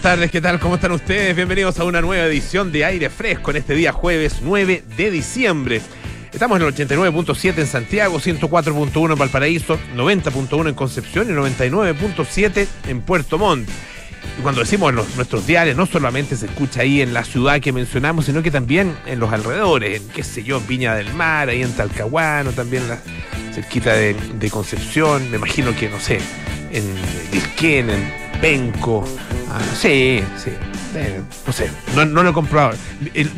Buenas tardes, ¿qué tal? ¿Cómo están ustedes? Bienvenidos a una nueva edición de Aire Fresco en este día jueves 9 de diciembre. Estamos en el 89.7 en Santiago, 104.1 en Valparaíso, 90.1 en Concepción y 99.7 en Puerto Montt. Y cuando decimos nuestros diarios, no solamente se escucha ahí en la ciudad que mencionamos, sino que también en los alrededores, en qué sé yo, Viña del Mar, ahí en Talcahuano, también la, cerquita de, Concepción, me imagino que, no sé, en Vilquén, en Penco. Ah, sí, sí. Eh, no sé, no, lo he comprobado.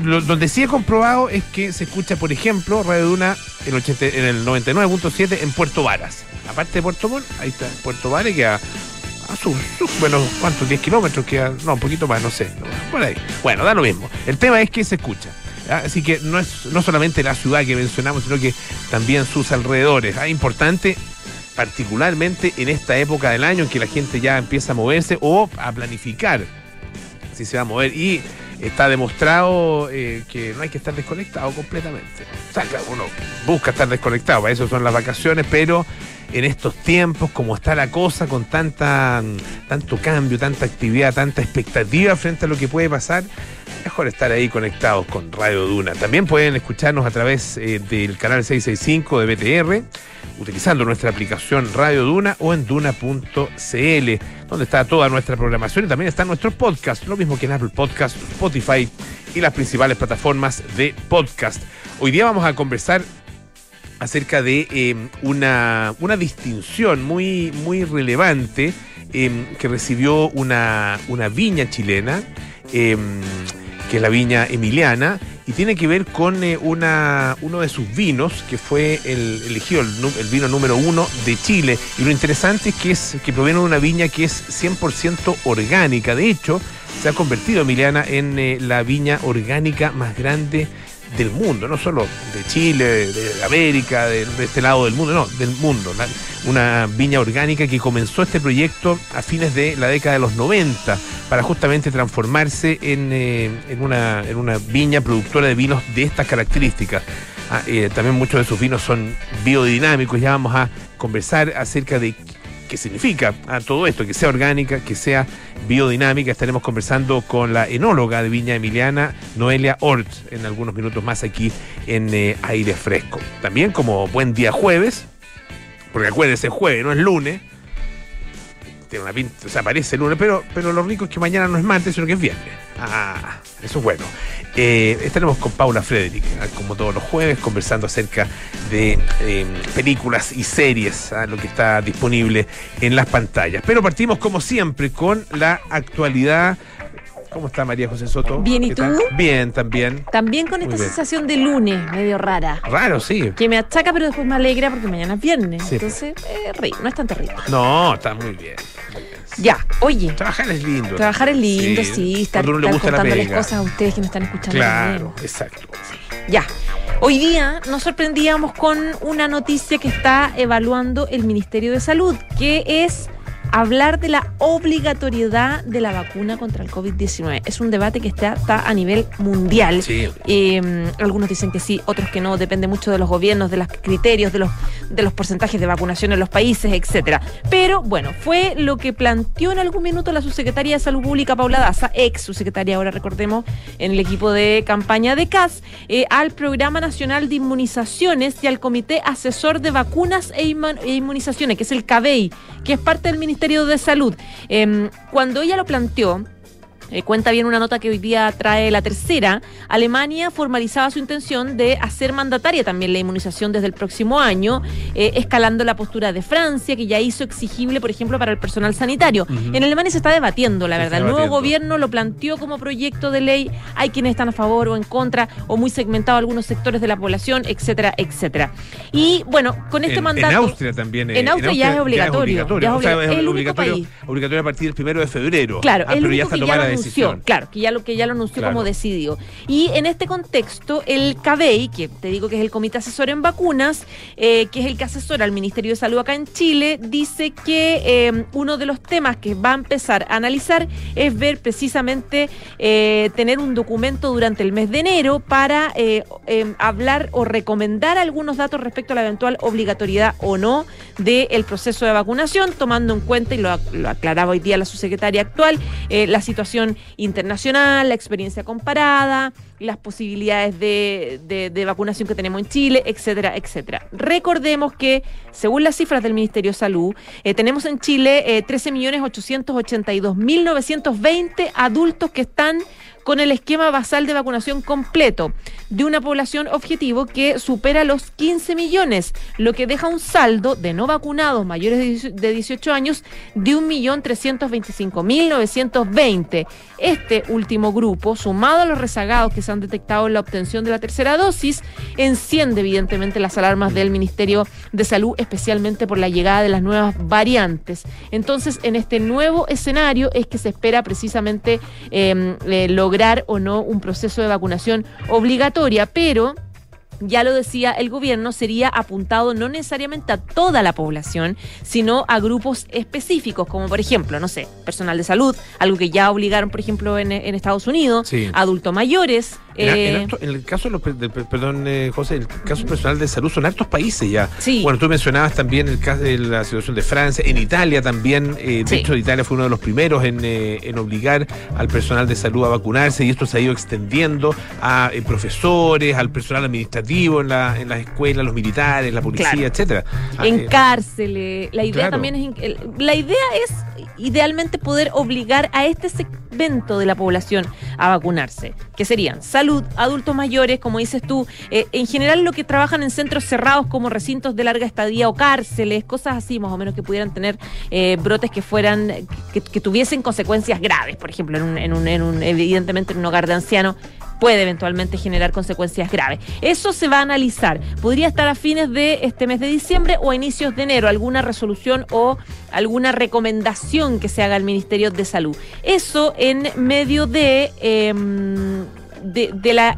Lo- donde sí he comprobado es que se escucha, por ejemplo, Radio Duna en, 80 en el 99.7 en Puerto Varas. Aparte de Puerto Montt, ahí está Puerto Varas, que a, a sus, sus, bueno, ¿cuántos? 10 kilómetros, que no, un poquito más, no sé. Por ahí. Bueno, da lo mismo. El tema es que se escucha. ¿ah? Así que no es no solamente la ciudad que mencionamos, sino que también sus alrededores. Ah, importante particularmente en esta época del año en que la gente ya empieza a moverse o a planificar si se va a mover. Y está demostrado eh, que no hay que estar desconectado completamente. O sea, claro, uno busca estar desconectado, para eso son las vacaciones, pero en estos tiempos, como está la cosa, con tanta, tanto cambio, tanta actividad, tanta expectativa frente a lo que puede pasar, mejor estar ahí conectados con Radio Duna. También pueden escucharnos a través eh, del canal 665 de BTR, utilizando nuestra aplicación Radio Duna o en duna.cl, donde está toda nuestra programación y también están nuestros podcasts, lo mismo que en Apple Podcast, Spotify y las principales plataformas de podcast. Hoy día vamos a conversar acerca de eh, una, una distinción muy, muy relevante eh, que recibió una, una viña chilena, eh, que es la viña emiliana, y tiene que ver con eh, una, uno de sus vinos, que fue el, elegido el, vino número uno de Chile. Y lo interesante es que, es que proviene de una viña que es 100% orgánica. De hecho, se ha convertido Emiliana en eh, la viña orgánica más grande del mundo, no solo de Chile, de, América, de, este lado del mundo, no, del mundo. Una viña orgánica que comenzó este proyecto a fines de la década de los 90 para justamente transformarse en, eh, en, una, en una viña productora de vinos de estas características. Ah, eh, también muchos de sus vinos son biodinámicos, ya vamos a conversar acerca de qué significa ah, todo esto, que sea orgánica, que sea biodinámica. Estaremos conversando con la enóloga de Viña Emiliana, Noelia Ort, en algunos minutos más aquí en eh, Aire Fresco. También como buen día jueves, porque acuérdense, es jueves, no es lunes. Pinta, o sea, parece lunes, pero, pero lo rico es que mañana no es martes, sino que es viernes. Ah, eso es bueno. Eh, estaremos con Paula Frederick, ah, como todos los jueves, conversando acerca de eh, películas y series, ah, lo que está disponible en las pantallas. Pero partimos, como siempre, con la actualidad. ¿Cómo está María José Soto? Bien, ¿y tú? Bien, también. También con esta sensación de lunes, medio rara. Raro, sí. Que me achaca, pero después me alegra porque mañana es viernes. Sí. Entonces, eh, no es tan terrible. No, está muy bien. muy bien. Ya, oye, Trabajar es lindo. trabajar es lindo, sí, estar, Cuando a uno le estar gusta la contándoles pega. cosas a ustedes que me están escuchando. Claro, también. exacto. Ya. Hoy día nos sorprendíamos con una noticia que está evaluando el Ministerio de Salud, que es hablar de la obligatoriedad de la vacuna contra el COVID-19. Es un debate que está, está a nivel mundial. Sí. Eh, algunos dicen que sí, otros que no, depende mucho de los gobiernos, de los criterios, de los, de los porcentajes de vacunación en los países, etcétera. Pero bueno, fue lo que planteó en algún minuto la subsecretaria de Salud Pública, Paula Daza, ex subsecretaria, ahora recordemos, en el equipo de campaña de CAS, eh, al Programa Nacional de Inmunizaciones y al Comité Asesor de Vacunas e e Inmunizaciones, que es el CABEI, que es parte del Ministerio de Salud. Em, cuando ella lo planteó, eh, cuenta bien una nota que hoy día trae la tercera. Alemania formalizaba su intención de hacer mandataria también la inmunización desde el próximo año, eh, escalando la postura de Francia, que ya hizo exigible, por ejemplo, para el personal sanitario. En Alemania se está debatiendo, la Se verdad. está El nuevo gobierno lo planteó como proyecto de ley. Hay quienes están a favor o en contra, o muy segmentado algunos sectores de la población, etcétera, etcétera. Y bueno, con este en, mandato. en Austria también. eh, En Austria ya es obligatorio, ya es o sea, obligatorio. es El único obligatorio, país. obligatorio a partir del primero de febrero. Claro, Ah, el pero ya único está ya tomada va la claro, que ya lo que ya lo anunció como decidido. Y en este contexto, el CABEI, que te digo que es el Comité Asesor en Vacunas, eh, que es el que asesora al Ministerio de Salud acá en Chile, dice que eh, uno de los temas que va a empezar a analizar es ver precisamente eh, tener un documento durante el mes de enero para hablar o recomendar algunos datos respecto a la eventual obligatoriedad o no del proceso de vacunación, tomando en cuenta, y lo, aclaraba hoy día la subsecretaria actual, la situación internacional, la experiencia comparada, las posibilidades de, vacunación que tenemos en Chile, etcétera, etcétera. Recordemos que, según las cifras del Ministerio de Salud, eh, tenemos en Chile eh, 13.882.920 adultos que están con el esquema basal de vacunación completo de una población objetivo que supera los 15 millones, lo que deja un saldo de no vacunados mayores de 18 años de 1.325.920. Este último grupo, sumado a los rezagados que se han detectado en la obtención de la tercera dosis, enciende evidentemente las alarmas del Ministerio de Salud, especialmente por la llegada de las nuevas variantes. Entonces, en este nuevo escenario es que se espera precisamente eh, eh, lograr o no un proceso de vacunación obligatoria, pero ya lo decía el gobierno, sería apuntado no necesariamente a toda la población, sino a grupos específicos, como por ejemplo, no sé, personal de salud, algo que ya obligaron, por ejemplo, en, Estados Unidos, adultos mayores, eh, en, el caso de perdón, eh, José, el caso personal de salud son hartos países ya. Bueno, tú mencionabas también el caso de la situación de Francia, en Italia también, eh, de hecho Italia fue uno de los primeros en, obligar al personal de salud a vacunarse y esto se ha ido extendiendo a profesores, al personal administrativo en, la, en las escuelas, los militares, la policía, etcétera. Ah, en cárceles, la idea también es, la idea es idealmente poder obligar a este segmento de la población a vacunarse, que serían salud, adultos mayores, como dices tú, eh, en general lo que trabajan en centros cerrados como recintos de larga estadía o cárceles, cosas así más o menos que pudieran tener eh, brotes que fueran, que, tuviesen consecuencias graves, por ejemplo, en un, en un, en un, evidentemente en un hogar de ancianos puede eventualmente generar consecuencias graves. Eso se va a analizar. Podría estar a fines de este mes de diciembre o a inicios de enero alguna resolución o alguna recomendación que se haga al Ministerio de Salud. Eso en medio de... Em, de, de la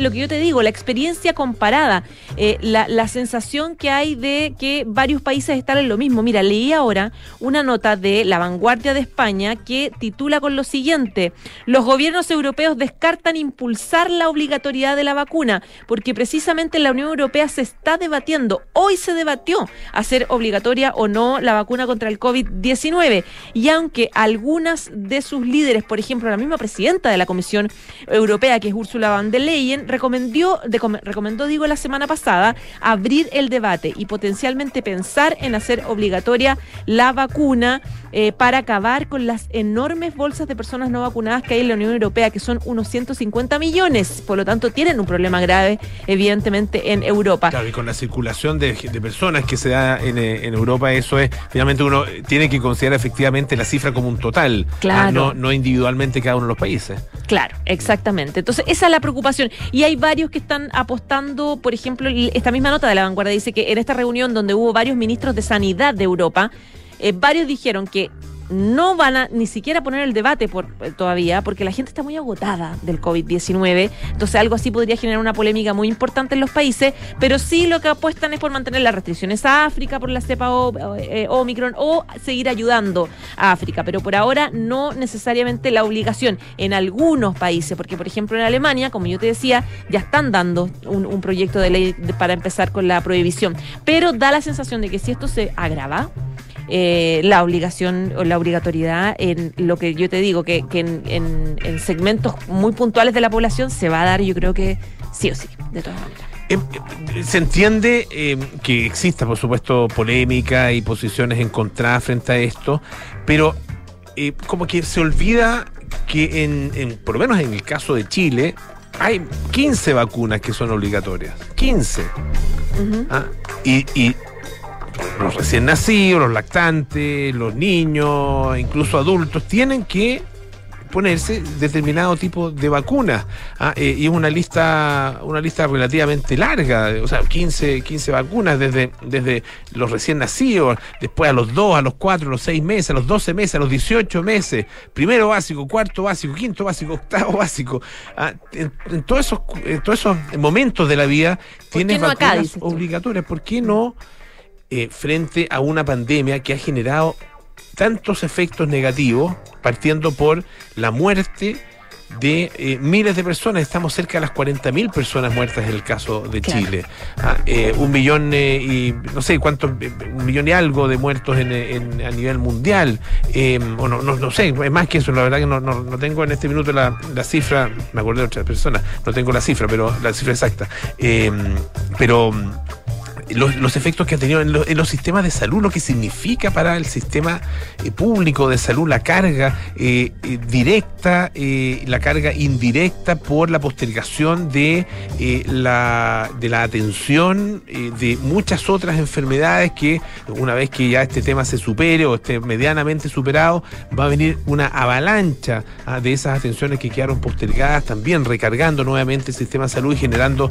lo que yo te digo, la experiencia comparada, eh, la, la, sensación que hay de que varios países están en lo mismo. Mira, leí ahora una nota de La Vanguardia de España que titula con lo siguiente, los gobiernos europeos descartan impulsar la obligatoriedad de la vacuna, porque precisamente en la Unión Europea se está debatiendo, hoy se debatió hacer obligatoria o no la vacuna contra el COVID-19. Y aunque algunas de sus líderes, por ejemplo, la misma presidenta de la Comisión Europea, que es Úrsula van der Leyen, recomendó, recomendó, digo, la semana pasada, abrir el debate y potencialmente pensar en hacer obligatoria la vacuna eh, para acabar con las enormes bolsas de personas no vacunadas que hay en la Unión Europea, que son unos 150 millones. Por lo tanto, tienen un problema grave, evidentemente, en Europa. Claro, y con la circulación de, personas que se da en, eh, en, Europa, eso es, finalmente uno tiene que considerar efectivamente la cifra como un total, ah, claro. no, no individualmente cada uno de los países. Claro, exactamente. Entonces, esa es la preocupación. Y hay varios que están apostando, por ejemplo, esta misma nota de la vanguardia dice que en esta reunión donde hubo varios ministros de sanidad de Europa, eh, varios dijeron que no van a ni siquiera poner el debate por, eh, todavía, porque la gente está muy agotada del COVID-19. Entonces, algo así podría generar una polémica muy importante en los países, pero sí lo que apuestan es por mantener las restricciones a África por la cepa eh, Omicron o seguir ayudando a África. Pero por ahora, no necesariamente la obligación en algunos países, porque, por ejemplo, en Alemania, como yo te decía, ya están dando un, proyecto de ley para empezar con la prohibición. Pero da la sensación de que si esto se agrava, eh, la obligación o la obligatoriedad en lo que yo te digo, que, en, segmentos muy puntuales de la población se va a dar, yo creo que sí o sí, de todas maneras. Em, eh, se entiende em, que exista, por supuesto, polémica y posiciones encontradas frente a esto, pero eh, como que se olvida que, en, por lo menos en el caso de Chile, hay 15 vacunas que son obligatorias. 15. Ah, y, y los recién nacidos, los lactantes, los niños, incluso adultos, tienen que ponerse determinado tipo de vacunas. ¿ah? Eh, y es una lista, una lista relativamente larga, o sea, 15, 15 vacunas desde, desde los recién nacidos, después a los 2, a los 4, a los 6 meses, a los 12 meses, a los 18 meses, primero básico, cuarto básico, quinto básico, octavo básico. ¿ah? En, todos esos, en todos esos momentos de la vida tienes no vacunas obligatorias. ¿Por qué no eh, frente a una pandemia que ha generado tantos efectos negativos, partiendo por la muerte de eh, miles de personas. Estamos cerca de las 40.000 personas muertas en el caso de Chile. Ah, eh, un millón eh, y no sé cuántos, un millón y algo de muertos en, a nivel mundial. o no, no, sé, es más que eso. La verdad que no, no, tengo en este minuto la, la, cifra, me acordé de otras personas, no tengo la cifra, pero la cifra exacta. pero los, efectos que ha tenido en, los sistemas de salud, lo que significa para el sistema eh, público de salud la carga eh, eh, directa, la carga indirecta por la postergación de, la, de la atención de muchas otras enfermedades que una vez que ya este tema se supere o esté medianamente superado, va a venir una avalancha ah, de esas atenciones que quedaron postergadas, también recargando nuevamente el sistema de salud y generando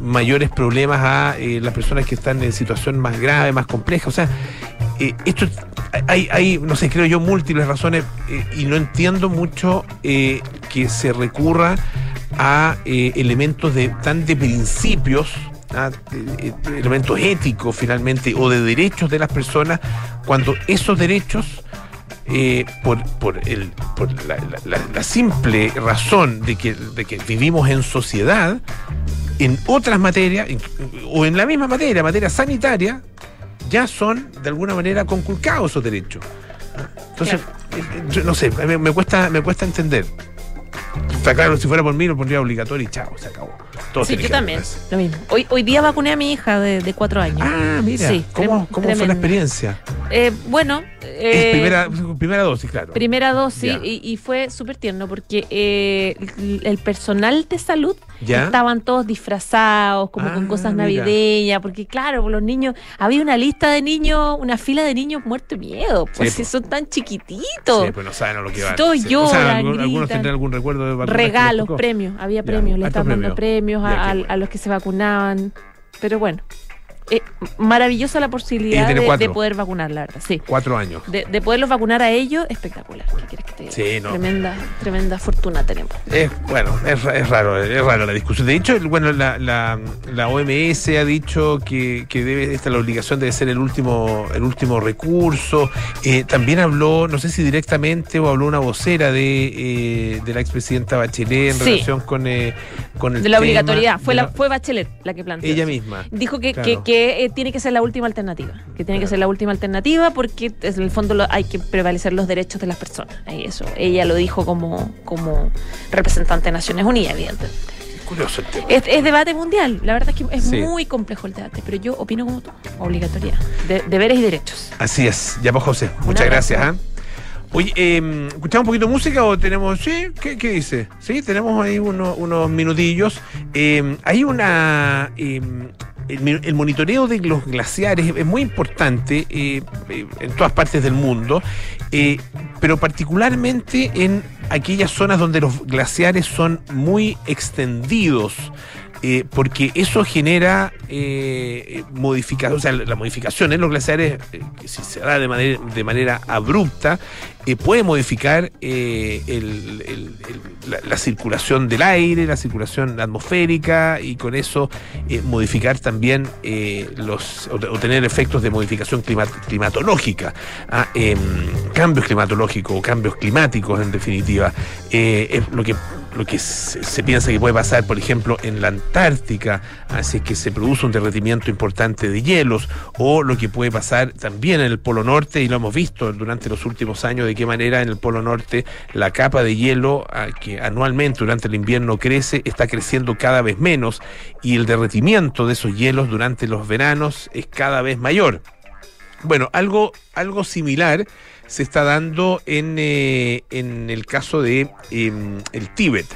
mayores problemas a las personas que están en situación más grave, más compleja. O sea, eh, esto hay, hay, no sé, creo yo, múltiples razones eh, y no entiendo mucho eh, que se recurra a elementos de tan de principios elementos éticos finalmente o de derechos de las personas cuando esos derechos por, por, el, por la, simple razón de que, de que vivimos en sociedad, en otras materias, o en la misma materia, materia sanitaria, ya son de alguna manera conculcados esos derechos. Entonces, eh, no sé, me, cuesta, me cuesta entender. Está claro, si fuera por mí lo pondría obligatorio y chao, se acabó. sí, yo también, lo mismo. Hoy, hoy día vacuné a mi hija de, cuatro años. Ah, mira. ¿Cómo, cómo fue la experiencia? Eh, bueno, eh, primera, primera dosis, claro. Primera dosis y, fue súper tierno porque eh, el personal de salud estaban todos disfrazados, como con ah, cosas navideñas, porque claro, los niños, había una lista de niños, una fila de niños muertos de miedo, pues si son tan chiquititos. Sí, pues no saben a lo que van. Todos lloran, algunos tendrán algún recuerdo de Regalos, premios, había premios, le estaban dando premios a los que se vacunaban. Pero bueno, eh, maravillosa la posibilidad de, poder vacunar, la verdad. Sí. Cuatro años. De, poderlos vacuar a ellos, espectacular. ¿Qué quieres que te diga? Sí, no. Tremenda, tremenda fortuna tenemos. Es, bueno, es, es, raro, es raro la discusión. De hecho, bueno, la, la, la OMS ha dicho que, que, debe, esta la obligación debe ser el último, el último recurso. Eh, también habló, no sé si directamente o habló una vocera de, eh, de la expresidenta Bachelet en relación con, eh, con el De la obligatoriedad. Fue, la, fue Bachelet la que planteó. Ella misma. Dijo que, que que eh, tiene que ser la última alternativa, que tiene que ser la última alternativa porque en el fondo hay que prevalecer los derechos de las personas. Eso, ella lo dijo como, como representante de Naciones Unidas, evidentemente. Curioso el tema. Es, debate mundial, la verdad es que es muy complejo el debate, pero yo opino como tú, obligatoria, de, deberes y derechos. Así es, ya pues José, muchas gracias. ¿ah? Oye, eh, ¿escuchamos un poquito de música o tenemos.? ¿Sí? ¿Qué, qué dice? Sí, tenemos ahí unos minutillos. Eh, hay una. Eh, el, monitoreo de los glaciares es muy importante eh, eh, en todas partes del mundo, eh, pero particularmente en aquellas zonas donde los glaciares son muy extendidos. Porque eso genera eh, modificación, o sea, la modificación en los glaciares, si se da de manera abrupta, eh, puede modificar la, circulación del aire, la circulación atmosférica y con eso modificar también los, o, tener efectos de modificación climatológica, ah, em, cambios climatológicos o cambios climáticos en definitiva. es lo que lo que se, piensa que puede pasar, por ejemplo, en la Antártica, así que se produce un derretimiento importante de hielos, o lo que puede pasar también en el Polo Norte, y lo hemos visto durante los últimos años, qué manera en el Polo Norte la capa de hielo ah, que anualmente durante el invierno crece, está creciendo cada vez menos, y el derretimiento de esos hielos durante los veranos es cada vez mayor. Bueno, algo, algo similar se está dando en, eh, en el caso de em, el Tíbet.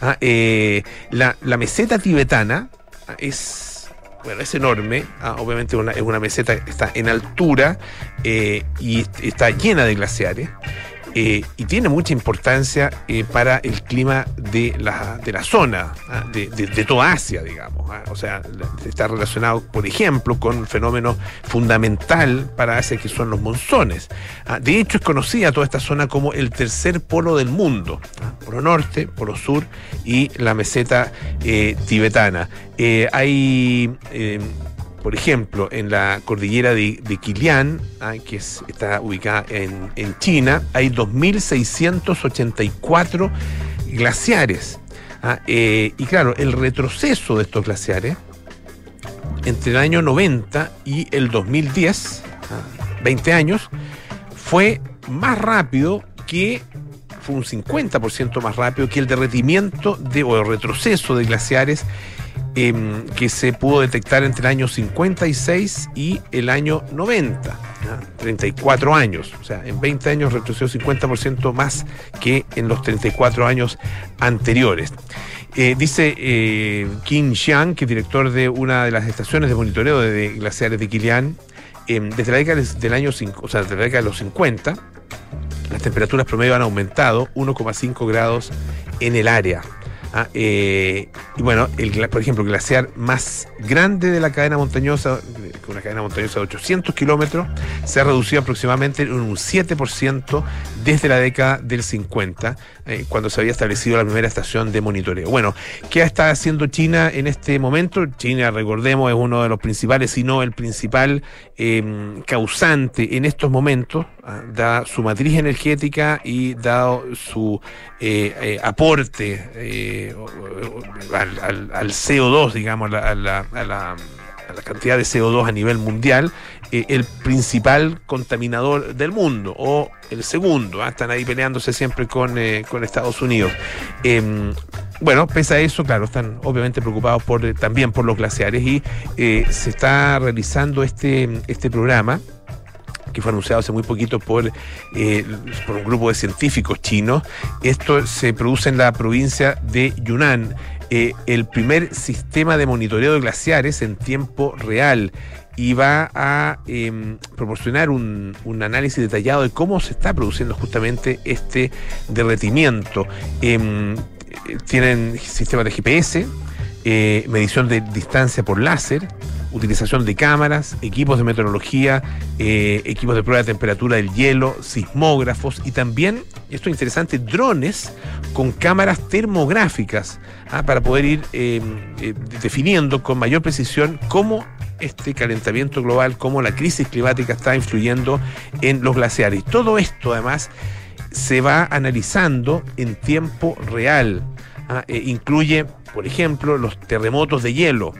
Ah, eh, la, meseta tibetana es, bueno, es enorme, ah, obviamente es una meseta que está en altura eh, y está llena de glaciares. Eh, y tiene mucha importancia eh, para el clima de la, de la zona, ¿ah? de, de, toda Asia, digamos. ¿ah? O sea, está relacionado, por ejemplo, con un fenómeno fundamental para Asia que son los monzones. ¿ah? De hecho, es conocida toda esta zona como el tercer polo del mundo, polo norte, polo sur y la meseta eh, tibetana. hay por ejemplo, en la cordillera de, de Kilian, ah, que está ubicada en, China, hay 2.684 glaciares. Ah, eh, y claro, el retroceso de estos glaciares entre el año 90 y el 2010, 20 ah, años, fue más rápido que fue un 50% más rápido que el derretimiento de, o el retroceso de glaciares Em, que se pudo detectar entre el año 56 y el año 90, 34 años, o sea, en 20 años retrocedió 50% más que en los 34 años anteriores. Eh, dice eh, Kim Xiang, que es director de una de las estaciones de monitoreo de, glaciares de Kilian, em, desde la década del año, o sea, desde la década de los 50, las temperaturas promedio han aumentado 1,5 grados en el área. Ah, eh, y bueno, el, por ejemplo, el glaciar más grande de la cadena montañosa, una cadena montañosa de 800 kilómetros, se ha reducido aproximadamente en un 7% desde la década del 50, eh, cuando se había establecido la primera estación de monitoreo. Bueno, ¿qué está haciendo China en este momento? China, recordemos, es uno de los principales, si no el principal em, causante en estos momentos, ah, da su matriz energética y dado su eh, al, CO2, digamos, a la, cantidad de CO2 a nivel mundial, eh, el principal contaminador del mundo, o el segundo, ¿ah? están ahí peleándose siempre con, eh, Estados Unidos. Em, bueno, pese a eso, claro, están obviamente preocupados por, eh, también por los glaciares y se está realizando este, este programa que fue anunciado hace muy poquito por, eh, por un grupo de científicos chinos. Esto se produce en la provincia de Yunnan. Eh, el primer sistema de monitoreo de glaciares en tiempo real y va a em, proporcionar un, análisis detallado de cómo se está produciendo justamente este derretimiento. Em, tienen sistemas de GPS, eh, medición de distancia por láser, utilización de cámaras, equipos de meteorología, eh, equipos de prueba de temperatura del hielo, sismógrafos y también, esto es interesante, drones con cámaras termográficas ¿ah? para poder ir em, eh, definiendo con mayor precisión cómo este calentamiento global, cómo la crisis climática está influyendo en los glaciares. Todo esto además se va analizando en tiempo real. ¿ah? Eh, incluye, por ejemplo, los terremotos de hielo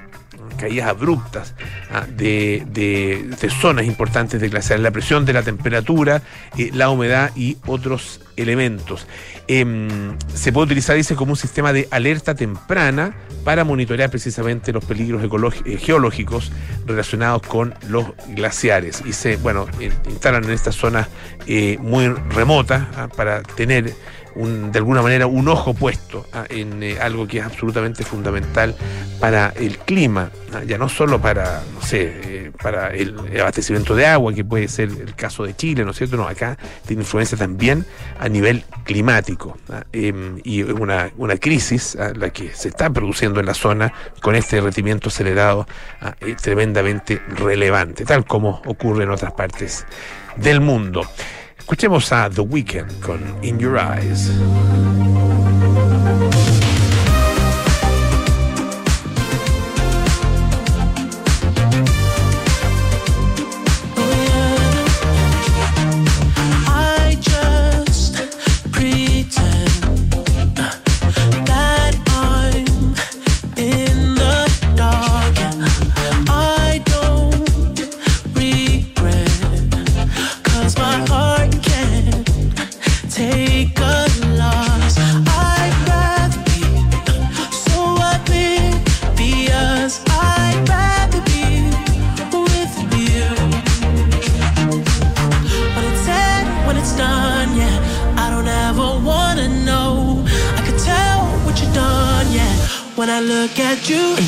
caídas abruptas ah, de, zonas importantes de glaciar, la presión de la temperatura, eh, la humedad y otros elementos. Em, se puede utilizar, dice, como un sistema de alerta temprana para monitorear precisamente los peligros eh, geológicos relacionados con los glaciares. Y se, bueno, instalan en estas zonas eh, muy remotas ah, para tener de alguna manera un ojo puesto ah, en eh, algo que es absolutamente fundamental para el clima, ah, ya no solo para, no sé, eh, para el abastecimiento de agua, que puede ser el caso de Chile, ¿no es cierto? No, acá tiene influencia también a nivel climático ah, em, y una, una crisis la que se está produciendo en la zona con este derretimiento acelerado tremendamente relevante, tal como ocurre en otras partes del mundo. Escuchemos a The Weeknd con In Your Eyes. You.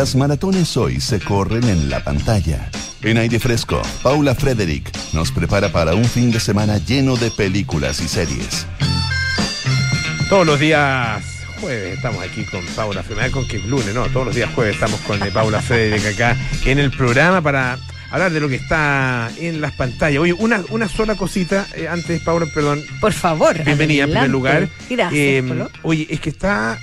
Las maratones hoy se corren en la pantalla. En aire fresco, Paula Frederick nos prepara para un fin de semana lleno de películas y series. Todos los días jueves estamos aquí con Paula Frederick, con que es lunes, ¿no? Todos los días jueves estamos con eh, Paula Frederick acá en el programa para hablar de lo que está en las pantallas. Oye, una, una sola cosita eh, antes, Paula, perdón. Por favor. Bienvenida en primer adelante. lugar. Gracias, Eh, Polo. oye, es que está.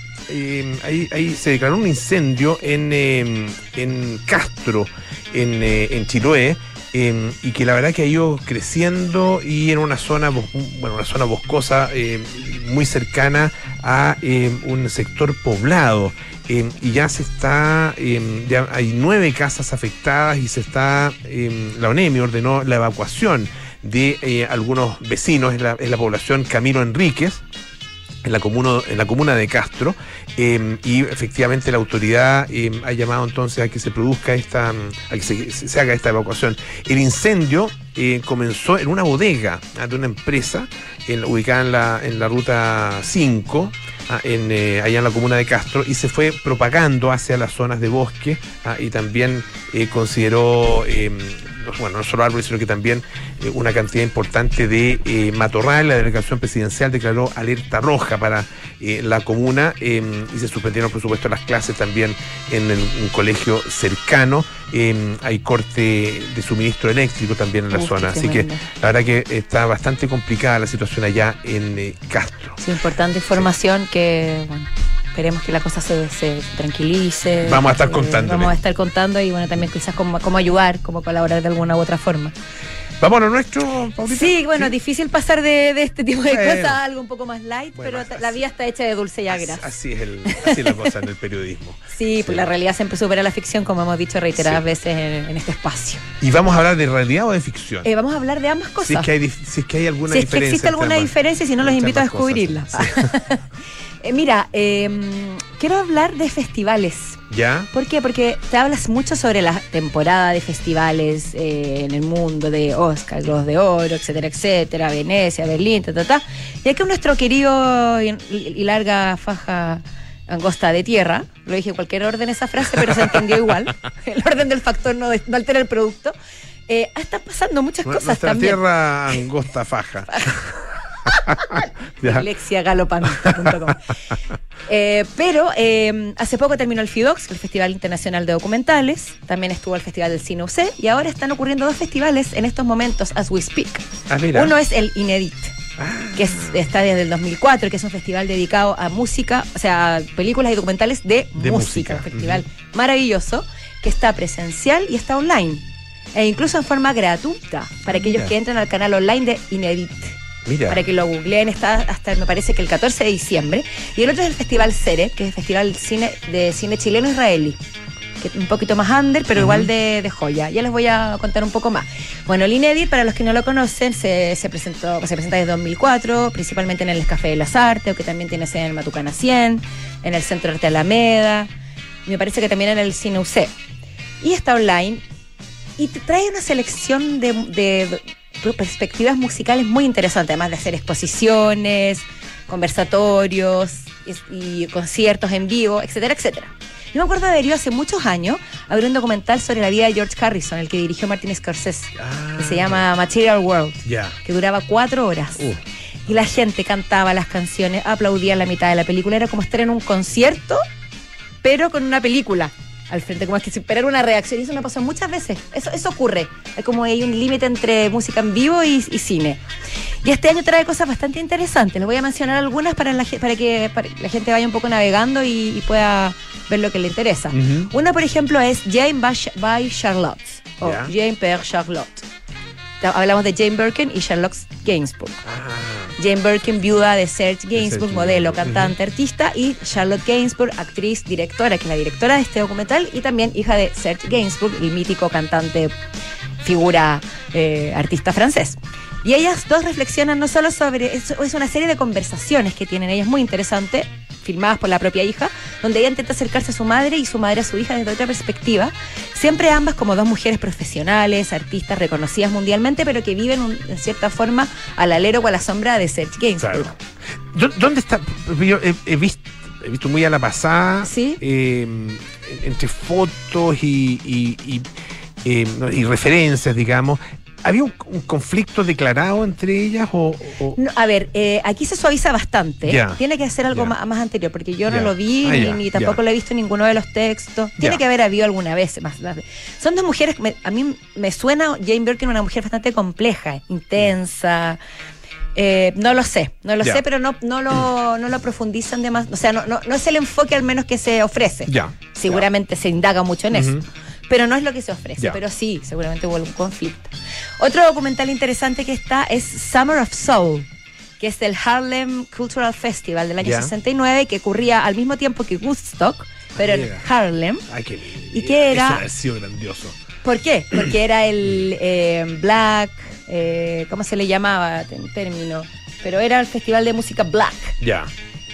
Ahí, se declaró un incendio en, eh, en Castro, en, eh, en Chiloé. eh, y que la verdad que ha ido creciendo y en una zona bueno una zona boscosa eh, muy cercana a un sector poblado y ya se está ya hay nueve casas afectadas y se está la ONEMI ordenó la evacuación de eh, algunos vecinos en la, la población Camilo Enríquez en la comuna, en la comuna de Castro eh, y efectivamente la autoridad eh, ha llamado entonces a que se produzca esta, mm, a que se, haga esta evacuación. El incendio eh, comenzó en una bodega ah, de una empresa ubicada en la, en la ruta 5, ah, eh, allá en la comuna de Castro, y se fue propagando hacia las zonas de bosque ah, y también eh, consideró, bueno, no solo árboles, sino que también eh, una cantidad importante de eh, matorral. La delegación presidencial declaró alerta roja para eh, la comuna eh, y se suspendieron, por supuesto, las clases también en el- un colegio cercano. Eh, hay corte de suministro eléctrico también en la Uf, zona. Así que la verdad que está bastante complicada la situación allá en Castro. Sí, importante información que, bueno, esperemos que la cosa se, se tranquilice. Vamos a estar contándole. Vamos a estar contando y bueno, también quizás cómo, cómo ayudar, cómo colaborar de alguna u otra forma. Vamos a lo nuestro, Paulita. Sí, bueno, difícil pasar de, de este tipo de Bueno. cosas a algo un poco más light, Bueno, pero así- la vida está hecha de dulce y Así, agria. así es el, así la cosa en el periodismo. Sí, pues la realidad siempre supera la ficción, como hemos dicho reiteradas Sí. veces en, en este espacio. ¿Y vamos a hablar de realidad o de ficción? Eh, vamos a hablar de ambas cosas. si, es que hay, si es que hay alguna si es que diferencia. existe alguna diferencia, si no los invito a descubrirla. Eh, mira, eh, quiero hablar de festivales. ¿Ya? ¿Por qué? Porque te hablas mucho sobre la temporada de festivales eh, en el mundo, de Oscar, Globos de Oro, etcétera, etcétera, Venecia, Berlín, ta, ta, ta. Y aquí nuestro querido y, y larga faja angosta de tierra, lo dije en cualquier orden esa frase, pero se entendió igual. El orden del factor no, de- no altera el producto. Eh, están pasando muchas cosas Nuestra también. tierra angosta faja. Ya. lexiagalopante.com. Eh, pero eh, hace poco terminó el FIDOX, el Festival Internacional de Documentales, también estuvo el Festival del Cine UC y ahora están ocurriendo dos festivales en estos momentos, as we speak. Ah. Uno es el Inedit, que es- está desde el 2004, que es un festival dedicado a música, o sea, a películas y documentales de, De música, música. Un festival maravilloso que está presencial y está online. E incluso en forma gratuita para aquellos mira. que entran al canal online de Inedit. Mira. Para que lo googleen, está hasta me parece que el 14 de diciembre. Y el otro es el Festival Cere, que es el Festival cine, de Cine Chileno Israelí. Que es un poquito más under, pero igual de, de joya. Ya les voy a contar un poco más. Bueno, el Inedit, para los que no lo conocen, se, se presentó, se presenta desde 2004, principalmente en el Café de las Artes, que también tiene sede en el Matucana 100, en el Centro Arte Alameda, y me parece que también en el Cine UC. Y está online y te trae una selección de perspectivas musicales muy interesantes, además de hacer exposiciones, conversatorios y, y conciertos en vivo, etcétera, etcétera. Yo me acuerdo de haber ido hace muchos años a ver un documental sobre la vida de George Harrison, el que dirigió Martin Scorsese, que se llama Material World, Ya. que duraba cuatro horas. Uh. Y la gente cantaba las canciones, aplaudía en la mitad de la película. Era como estar en un concierto, pero con una película al frente, como es que esperar una reacción. Y eso me pasó muchas veces. Eso, eso ocurre. Es como hay un límite entre música en vivo y, y cine. Y este año trae cosas bastante interesantes. Les voy a mencionar algunas para, la, para que para la gente vaya un poco navegando y, y pueda ver lo que le interesa. Una, por ejemplo, es Jane by, Charlotte. O. Jane per Charlotte. Hablamos de Jane Birkin y Charlotte Gainsbourg. Ah, Jane Birkin, viuda de Serge Gainsbourg, modelo, cantante, artista, y Charlotte Gainsbourg, actriz, directora, que es la directora de este documental, y también hija de Serge Gainsbourg, el mítico cantante, figura, eh, artista francés. Y ellas dos reflexionan no solo sobre, es, es una serie de conversaciones que tienen ellas muy interesante, filmadas por la propia hija, donde ella intenta acercarse a su madre y su madre a su hija desde otra perspectiva, siempre ambas como dos mujeres profesionales, artistas reconocidas mundialmente, pero que viven un- en cierta forma al alero o a la sombra de Serge Gainsbourg. claro. ¿Dó- ¿Dónde está? Yo he, he visto, he visto muy a la pasada. Sí. eh, entre fotos y, y, y, eh, no, y referencias, digamos. ¿Había un, un conflicto declarado entre ellas o...? o- No, a ver, eh, aquí se suaviza bastante. Tiene que ser algo más, más anterior, porque yo no lo vi Ah, ni, tampoco lo he visto en ninguno de los textos. Tiene que haber habido alguna vez más. más- Son dos mujeres, que me- a mí me suena Jane Birkin una mujer bastante compleja, intensa. Eh, no lo sé, no lo sé, pero no, no, lo, no lo profundizan de más. O sea, no, no, no es el enfoque al menos que se ofrece. Ya. Seguramente se indaga mucho en eso. Pero no es lo que se ofrece. Pero sí, seguramente hubo algún conflicto. Otro documental interesante que está es Summer of Soul, que es del Harlem Cultural Festival del año Ya. 69, que ocurría al mismo tiempo que Woodstock, pero en. Harlem. Ay, qué. ¿Y qué era? Eso ha sido grandioso. ¿Por qué? Porque era el eh, Black, eh, ¿cómo se le llamaba en término? Pero era el festival de música Black. Ya.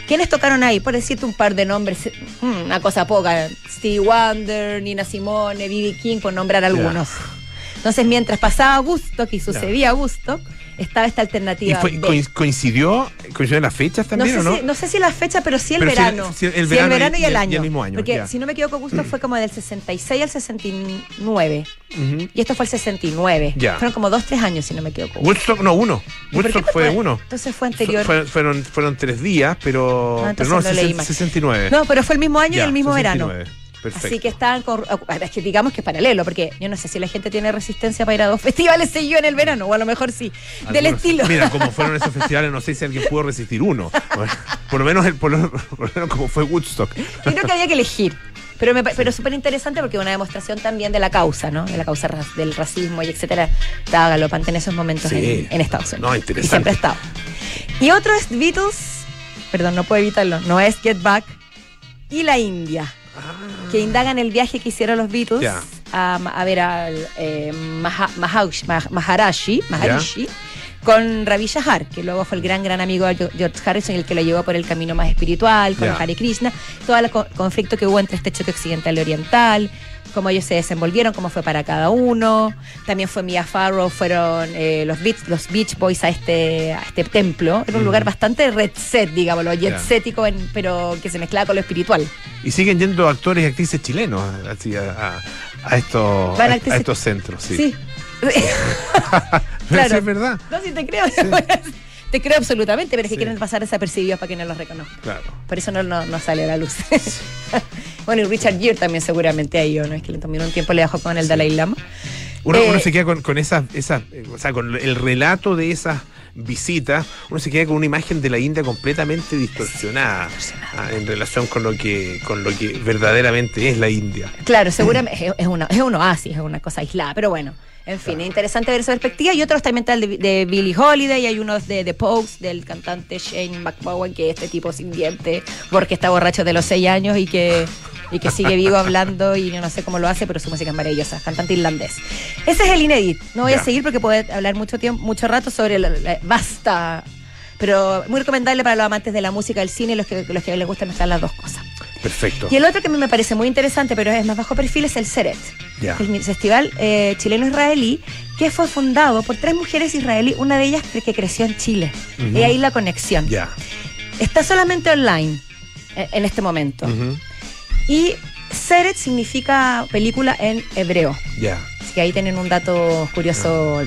¿Quiénes tocaron ahí? Por decirte un par de nombres, mm, una cosa poca. Stevie Wonder, Nina Simone, B.B. King, por nombrar algunos. Entonces, mientras pasaba Woodstock y sucedía Woodstock, estaba esta ¿Y alternativa. fue- coincidió, coincidió en las fechas no, también sé o no? si, no sé si la fecha, pero sí el Pero sí el- verano. sí el verano y- y el año. y el mismo año, Porque ya. si no me equivoco, Woodstock fue como del 66 al 69. Ujú. Y esto fue el 69. Ya. Fueron como dos, tres años, si no me equivoco. Woodstock, no, uno. ¿Y por qué Woodstock no fue uno. Entonces fue anterior. Fue- fueron, fueron tres días, pero, Ah, pero no, lo leí sesen- mal. 69. No, pero fue el mismo año y el mismo 69. verano. Perfecto. Así que estaban con. Es que digamos que es paralelo, porque yo no sé si la gente tiene resistencia para ir a dos festivales seguidos en el verano, o a lo mejor sí. Del Algunos- estilo. Mira, como fueron esos festivales, no sé si alguien pudo resistir uno. Por lo menos, el, por, lo, por lo menos como fue Woodstock. Yo creo que había que elegir. Pero, me pero súper interesante porque es una demostración también de la causa, ¿no? De la causa ra- del racismo y etcétera. Estaba galopante en esos momentos Sí. en, en Estados Unidos. No, Y interesante. siempre ha estado. Y otro es Beatles, perdón, no puedo evitarlo, no es Get Back, y la India. Que indagan el viaje que hicieron los Beatles a, a ver al eh, Maha- Mahaush- Mah- Maharashi, Maharishi con Ravi Shahar, que luego fue el gran, gran amigo de George Harrison, el que lo llevó por el camino más espiritual, con Ya. Hare Krishna, todo el co- conflicto que hubo entre este choque occidental y oriental, cómo ellos se desenvolvieron, cómo fue para cada uno. También fue Mia Farrow, fueron eh, los, Beach, los Beach Boys a este, a este templo. Era un lugar bastante red set, digámoslo, jet en- pero que se mezclaba con lo espiritual. Y siguen yendo actores y actrices chilenos así, a, estos, a, estos centros. Sí. Sí. Claro. sí es verdad. No, sí te creo. te creo absolutamente, pero es que Sí. quieren pasar desapercibidos para que no los reconozcan. Claro. Por eso no, no, no sale a la luz. bueno, y Richard Gere también seguramente ido, ¿no? Es que le tomó un tiempo, le dejó con el Dalai Lama. Uno, Eh, uno se queda con, con esa, esa, eh, o sea, con el relato de esas visitas, uno se queda con una imagen de la India completamente distorsionada ah, en relación con lo que, con lo que verdaderamente es la India. Claro, seguramente es, es una, es un oasis, es una cosa aislada, pero bueno. En fin, es interesante ver esa perspectiva. Y otros también está el de, de Billie Holiday, y hay unos de The Pogues, del cantante Shane McBowen, que es este tipo sin diente, porque está borracho de los seis años y que, y que sigue vivo hablando, y yo no sé cómo lo hace, pero su música es maravillosa, cantante irlandés. Ese es el inédit. No voy a seguir porque puedo hablar mucho tiempo, mucho rato sobre la, la vasta, pero muy recomendable para los amantes de la música, del cine y los que, los que les gustan mezclar las dos cosas. Perfecto. Y el otro que a mí me parece muy interesante, pero es más bajo perfil, es el Seret. El festival eh, chileno-israelí, que fue fundado por tres mujeres israelíes, una de ellas que creció en Chile. Ujú. Y ahí la conexión. Está solamente online eh, en este momento. Y Seret significa película en hebreo. Ya. Así que ahí tienen un dato curioso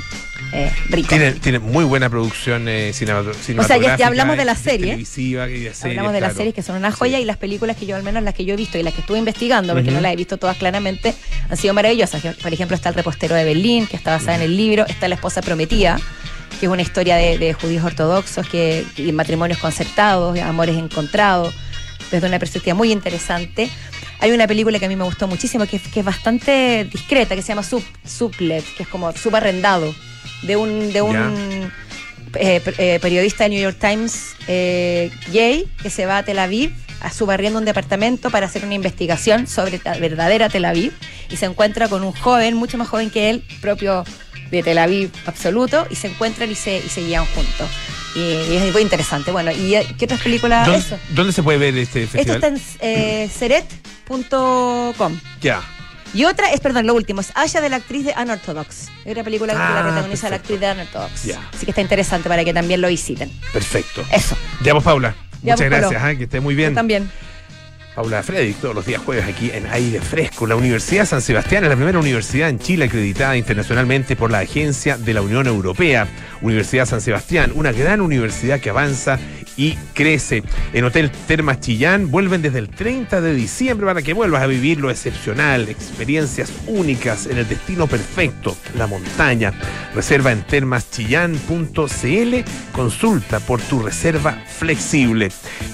eh, rico. Tiene, tiene muy buena producción eh, cinemato- O sea, ya- cinematográfica. ya hablamos de la y serie. Televisiva y de series, Hablamos de las series que son una joya Sí. y las películas que yo, al menos las que yo he visto y las que estuve investigando, porque no las he visto todas claramente, han sido maravillosas. Por ejemplo, está El repostero de Berlín, que está basada en el libro, está La esposa prometida, que es una historia de, de judíos ortodoxos que, y matrimonios concertados, amores encontrados, desde una perspectiva muy interesante. Hay una película que a mí me gustó muchísimo, que, es- que es bastante discreta, que se llama Sub, Sublet, que es como subarrendado, de un, de un eh, eh, periodista de New York Times eh, gay que se va a Tel Aviv a subarriendo un departamento para hacer una investigación sobre la verdadera Tel Aviv y se encuentra con un joven, mucho más joven que él, propio de Tel Aviv absoluto, y se encuentran y se, y se guían juntos. Y, y es muy interesante. Bueno, ¿y eh, qué otras películas? ¿Dónde, Eso. dónde se puede ver este Esto festival? está en eh, seret.com. Ya. Y otra es, perdón, lo último, es Aya de la actriz de Unorthodox. Es una película que Ah, la protagoniza la perfecto. actriz de Unorthodox. Así que está interesante para que también lo visiten. Perfecto. Eso. Ya vos, Paula. Ya Muchas vos, gracias. ah, Que esté muy bien. Yo también. Paula Frederick, todos los días jueves aquí en Aire Fresco. La Universidad San Sebastián es la primera universidad en Chile acreditada internacionalmente por la Agencia de la Unión Europea. Universidad San Sebastián, una gran universidad que avanza y crece. En Hotel Termas Chillán vuelven desde el 30 de diciembre para que vuelvas a vivir lo excepcional, experiencias únicas en el destino perfecto, la montaña. Reserva en termaschillán.cl, consulta por tu reserva flexible.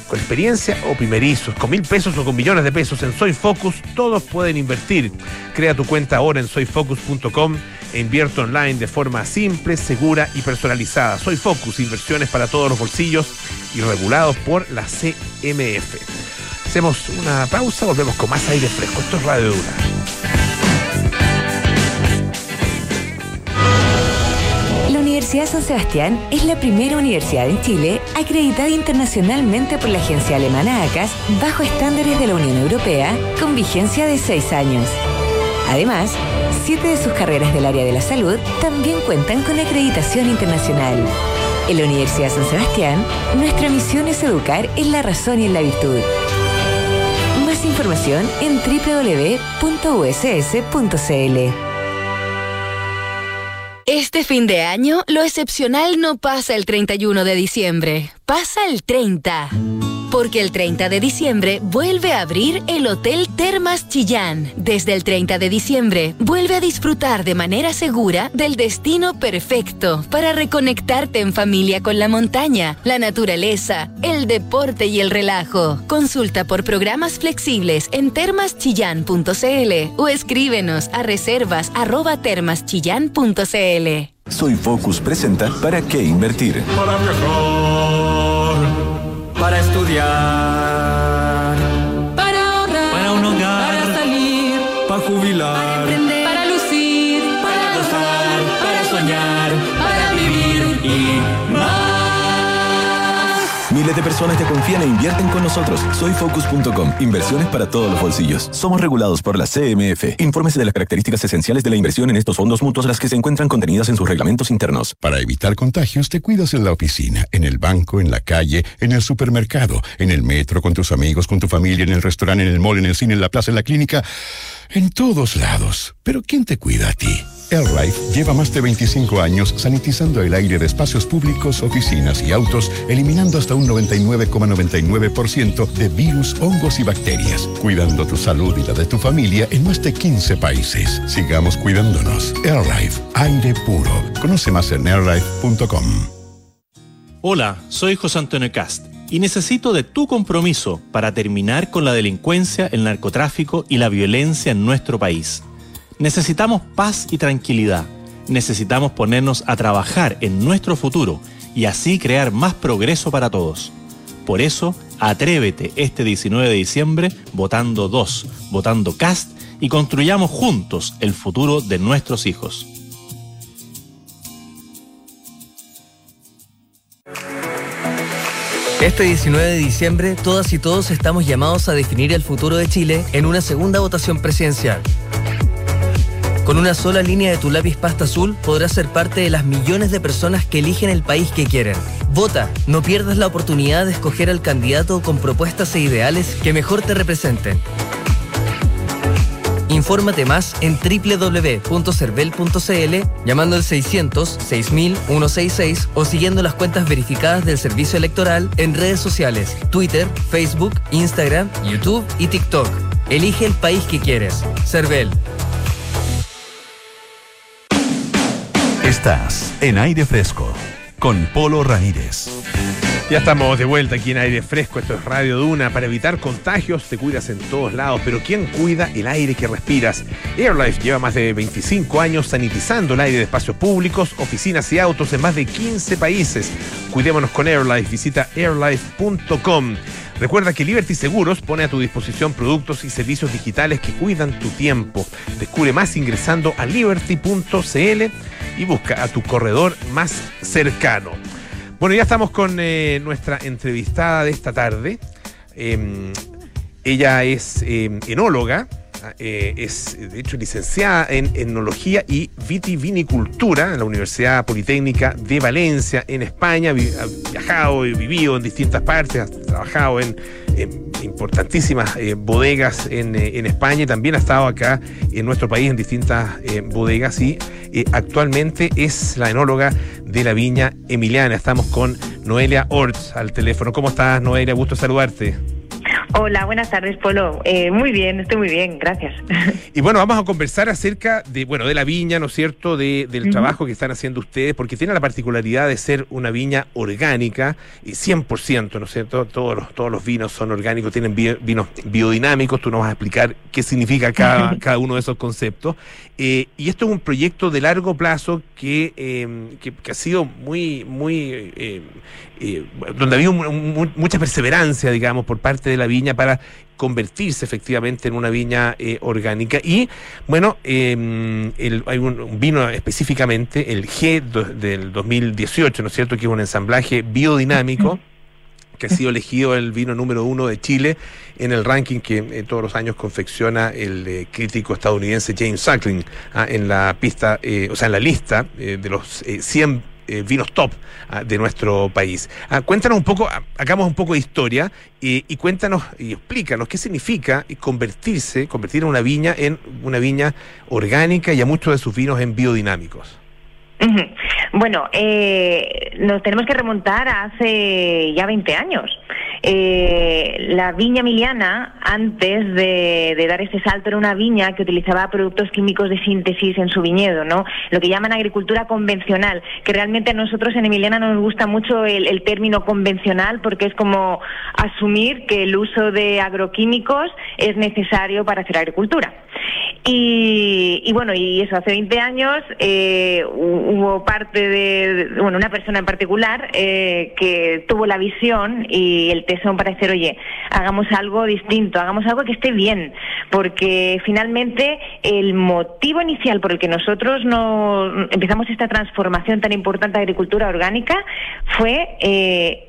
Con experiencia o primerizos, con mil pesos o con millones de pesos en Soy Focus, todos pueden invertir. Crea tu cuenta ahora en soyfocus.com e invierte online de forma simple, segura y personalizada. Soy Focus, inversiones para todos los bolsillos y regulados por la CMF. Hacemos una pausa, volvemos con más aire fresco. Esto es Radio Dura. La Universidad San Sebastián es la primera universidad en Chile acreditada internacionalmente por la agencia alemana ACAS bajo estándares de la Unión Europea con vigencia de seis años. Además, siete de sus carreras del área de la salud también cuentan con acreditación internacional. En la Universidad San Sebastián, nuestra misión es educar en la razón y en la virtud. Más información en www.uss.cl. Este fin de año, lo excepcional no pasa el 31 de diciembre, pasa el 30. Porque el 30 de diciembre vuelve a abrir el Hotel Termas Chillán. Desde el 30 de diciembre, vuelve a disfrutar de manera segura del destino perfecto para reconectarte en familia con la montaña, la naturaleza, el deporte y el relajo. Consulta por programas flexibles en termaschillán.cl o escríbenos a reservas arroba termaschillán.cl. Soy Focus presenta ¿Para qué invertir? Para viajar, para estudiar, Miles de personas te confían e invierten con nosotros. Soyfocus.com. Inversiones para todos los bolsillos. Somos regulados por la CMF. Infórmese de las características esenciales de la inversión en estos fondos mutuos, las que se encuentran contenidas en sus reglamentos internos. Para evitar contagios, te cuidas en la oficina, en el banco, en la calle, en el supermercado, en el metro, con tus amigos, con tu familia, en el restaurante, en el mall, en el cine, en la plaza, en la clínica, en todos lados. Pero ¿quién te cuida a ti? AirLife lleva más de 25 años sanitizando el aire de espacios públicos, oficinas y autos, eliminando hasta un 99,99% de virus, hongos y bacterias, cuidando tu salud y la de tu familia en más de 15 países. Sigamos cuidándonos. AirLife, aire puro. Conoce más en airlife.com. Hola, soy José Antonio Cast y necesito de tu compromiso para terminar con la delincuencia, el narcotráfico y la violencia en nuestro país. Necesitamos paz y tranquilidad. Necesitamos ponernos a trabajar en nuestro futuro y así crear más progreso para todos. Por eso, atrévete este 19 de diciembre votando 2, votando CAST y construyamos juntos el futuro de nuestros hijos. Este 19 de diciembre, todas y todos estamos llamados a definir el futuro de Chile en una segunda votación presidencial. Con una sola línea de tu lápiz pasta azul podrás ser parte de las millones de personas que eligen el país que quieren. Vota, no pierdas la oportunidad de escoger al candidato con propuestas e ideales que mejor te representen. Infórmate más en www.cervel.cl llamando al 600 6000 166 o siguiendo las cuentas verificadas del servicio electoral en redes sociales, Twitter, Facebook, Instagram, YouTube y TikTok. Elige el país que quieres. Cervel. Estás en aire fresco con Polo Ramírez. Ya estamos de vuelta aquí en aire fresco, esto es Radio Duna. Para evitar contagios te cuidas en todos lados, pero ¿quién cuida el aire que respiras? AirLife lleva más de 25 años sanitizando el aire de espacios públicos, oficinas y autos en más de 15 países. Cuidémonos con AirLife, visita airlife.com. Recuerda que Liberty Seguros pone a tu disposición productos y servicios digitales que cuidan tu tiempo. Descubre más ingresando a liberty.cl y busca a tu corredor más cercano. Bueno, ya estamos con eh, nuestra entrevistada de esta tarde. Eh, ella es eh, enóloga, eh, es de hecho licenciada en etnología y vitivinicultura en la Universidad Politécnica de Valencia, en España. Ha viajado y vivido en distintas partes, ha trabajado en importantísimas eh, bodegas en, eh, en España y también ha estado acá en nuestro país en distintas eh, bodegas y eh, actualmente es la enóloga de la viña Emiliana. Estamos con Noelia Orts al teléfono. ¿Cómo estás, Noelia? Gusto saludarte. Hola, buenas tardes, Polo. Eh, muy bien, estoy muy bien, gracias. Y bueno, vamos a conversar acerca de, bueno, de la viña, ¿no es cierto? De, del trabajo que están haciendo ustedes, porque tiene la particularidad de ser una viña orgánica y 100%, ¿no es cierto? Todos los, todos los vinos son orgánicos, tienen bio- vinos biodinámicos, tú nos vas a explicar qué significa cada, cada uno de esos conceptos. Eh, y esto es un proyecto de largo plazo que, eh, que, que ha sido muy, muy, eh, eh, donde ha habido mu- mu- mucha perseverancia, digamos, por parte de la viña para convertirse efectivamente en una viña eh, orgánica. Y bueno, eh, el- hay un, un vino específicamente, el G do- del 2018, ¿no es cierto?, que es un ensamblaje biodinámico que ha sido elegido el vino número uno de Chile en el ranking que eh, todos los años confecciona el eh, crítico estadounidense James Suckling ah, en la pista, eh, o sea, en la lista eh, de los eh, 100 eh, vinos top ah, de nuestro país. Ah, cuéntanos un poco, ah, hagamos un poco de historia eh, y cuéntanos y explícanos qué significa convertirse, convertir una viña en una viña orgánica y a muchos de sus vinos en biodinámicos. Bueno, eh, nos tenemos que remontar a hace ya 20 años. Eh, la viña emiliana, antes de, dar ese salto, era una viña que utilizaba productos químicos de síntesis en su viñedo, ¿no? Lo que llaman agricultura convencional, que realmente a nosotros en Emiliana no nos gusta mucho el término convencional porque es como asumir que el uso de agroquímicos es necesario para hacer agricultura. Y, y bueno, y eso, hace 20 años eh, hu- hubo parte de- bueno, una persona en particular eh, que tuvo la visión y el tesón para decir, oye, hagamos algo distinto, hagamos algo que esté bien, porque finalmente el motivo inicial por el que nosotros no empezamos esta transformación tan importante de agricultura orgánica fue eh,